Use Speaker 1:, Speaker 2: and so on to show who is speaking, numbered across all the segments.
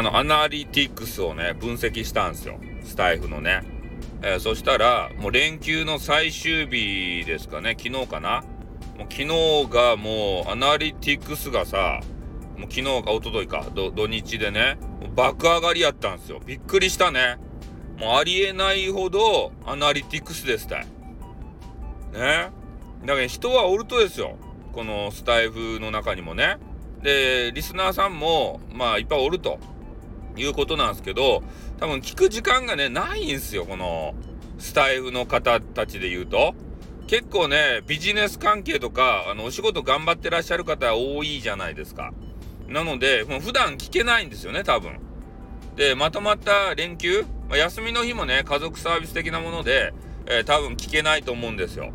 Speaker 1: あの、アナリティクスをね、分析したんですよ。スタイフのね。えー、そしたら、もう連休の最終日ですかね、昨日かな。もう昨日がもう、アナリティクスがさ、もう昨日か一昨日か、土日でね、爆上がりやったんですよ。びっくりしたね。もうありえないほど、アナリティクスですたい。ね。だから人はおるとですよ。このスタイフの中にもね。で、リスナーさんも、まあ、いっぱいおるということなんですけど、多分聞く時間がね、ないんすよ。この、スタイフの方たちで言うと。結構ね、ビジネス関係とか、あの、お仕事頑張ってらっしゃる方多いじゃないですか。なので、もう普段聞けないんですよね、多分。で、まとまった連休、まあ、休みの日もね、家族サービス的なもので、えー、多分聞けないと思うんですよ。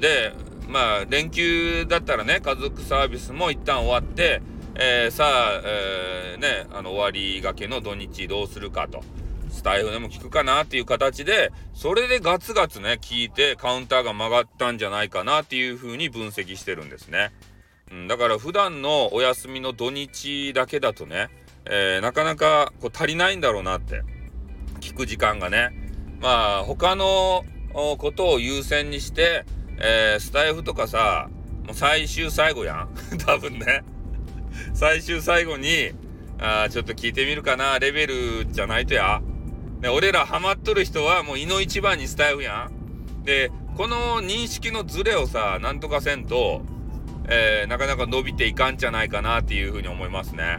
Speaker 1: で、まあ、連休だったらね、家族サービスも一旦終わって、えー、さあ、えー、ね、あの、終わりがけの土日どうするかと。スタイフでも聞くかなっていう形で、それでガツガツね、聞いてカウンターが曲がったんじゃないかなっていうふうに分析してるんですね。うん、だから普段のお休みの土日だけだとね、えー、なかなかこう足りないんだろうなって、聞く時間がね。まあ、他のことを優先にして、えー、スタイフとかさ、もう最終最後やん。多分ね。最終最後に、あちょっと聞いてみるかな、レベルじゃないとや。ね、俺らハマっとる人はもう胃の一番にスタイフやん。で、この認識のズレをさ、なんとかせんと、えー、なかなか伸びていかんじゃないかなっていうふうに思いますね。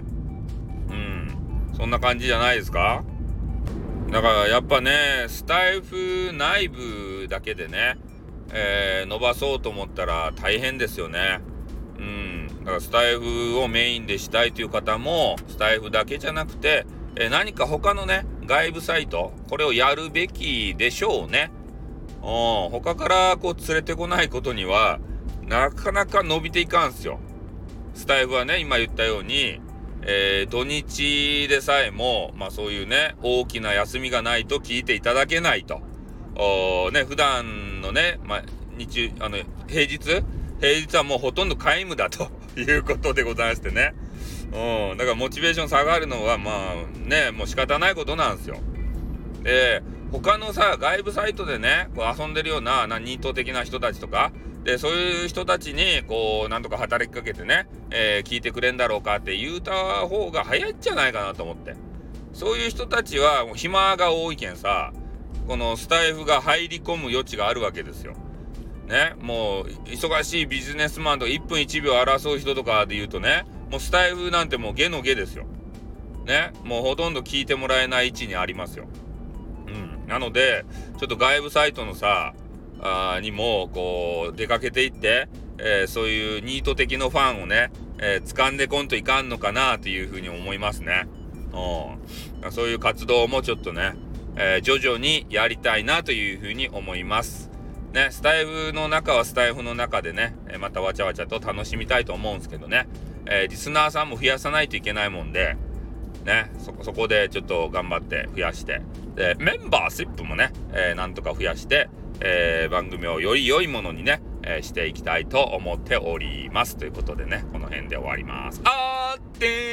Speaker 1: うん。そんな感じじゃないですか？だからやっぱね、スタイフ内部だけでね、えー、伸ばそうと思ったら大変ですよね。だからスタイフをメインでしたいという方も、スタイフだけじゃなくて、え、何か他のね、外部サイト、これをやるべきでしょうね。うん。他からこう連れてこないことには、なかなか伸びていかんすよ。スタイフはね、今言ったように、えー、土日でさえも、まあそういうね、大きな休みがないと聞いていただけないと。おね、普段のね、まあ、日中、あの、平日？平日はもうほとんど皆無だということでございましてね。うん。だからモチベーション下がるのは、まあね、もう仕方ないことなんですよ。で、他のさ、外部サイトでね、こう遊んでるような、な、ニート的な人たちとか、で、そういう人たちに、こう、なんとか働きかけてね、えー、聞いてくれんだろうかって言うた方が早いんじゃないかなと思って。そういう人たちは、もう暇が多いけんさ、このスタイフが入り込む余地があるわけですよ。ね、もう忙しいビジネスマンとか1分1秒争う人とかで言うとね、もうスタイフなんてもう下の下ですよ。ね、もうほとんど聞いてもらえない位置にありますよ。うん。なので、ちょっと外部サイトのさ、あにも、こう、出かけていって、えー、そういうニート的のファンをね、えー、掴んでこんといかんのかなというふうに思いますね。うん。そういう活動もちょっとね、えー、徐々にやりたいなというふうに思います。ね、スタイフの中はスタイフの中でね、えまたわちゃわちゃと楽しみたいと思うんですけどね、えー、リスナーさんも増やさないといけないもんで、ね、そこ、そこでちょっと頑張って増やして、で、メンバーシップもね、えー、なんとか増やして、えー、番組をより良いものにね、えー、していきたいと思っております。ということでね、この辺で終わります。あーって